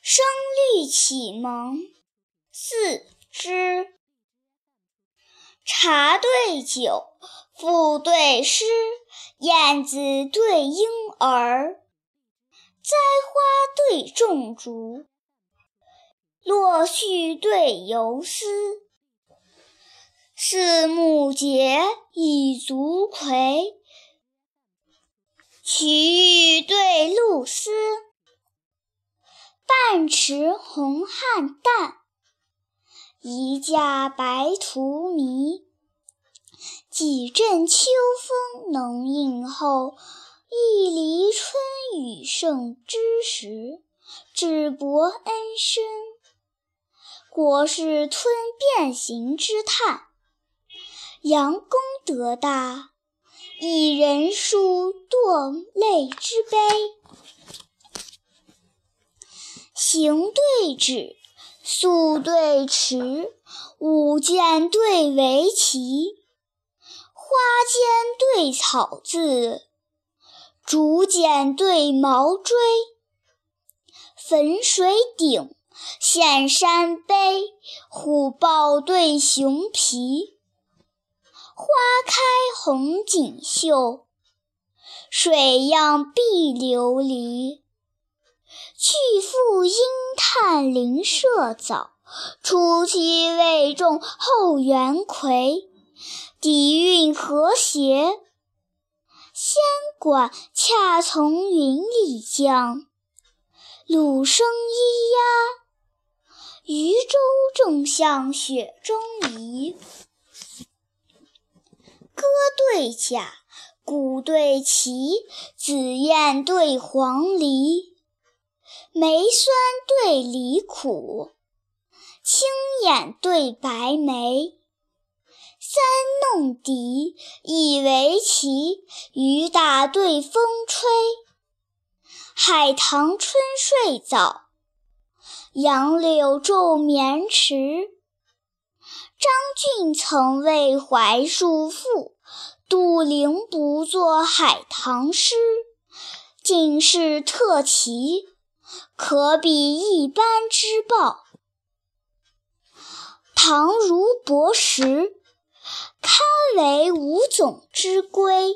声律启蒙四之。茶对酒，赋对诗，燕子对莺儿，栽花对种竹，落絮对游丝。四目结，以足魁，曲玉对露丝。半池红菡萏，一架白荼蘼。几阵秋风能应候，一犁春雨胜之时。智伯恩深，国士吞变形之叹。杨公德大，一人书堕泪之悲。行对止，素对迟，舞剑对围棋，花间对草字，竹简对毛锥。汾水鼎，岘山碑，虎豹对熊皮。花开红锦绣，水漾碧琉璃。去复因叹邻舍早，初期未种后园葵。底蕴和谐，仙管恰从云里降。鲁声咿呀，渔舟正向雪中移。歌对甲，鼓对旗，紫燕对黄鹂。梅酸对梨苦，青眼对白眉。三弄笛，一围棋，雨打对风吹。海棠春睡早，杨柳昼眠迟。张俊曾为槐树赋，杜陵不作海棠诗。进士特奇。可比一般之报。唐如博识，堪为五种之规。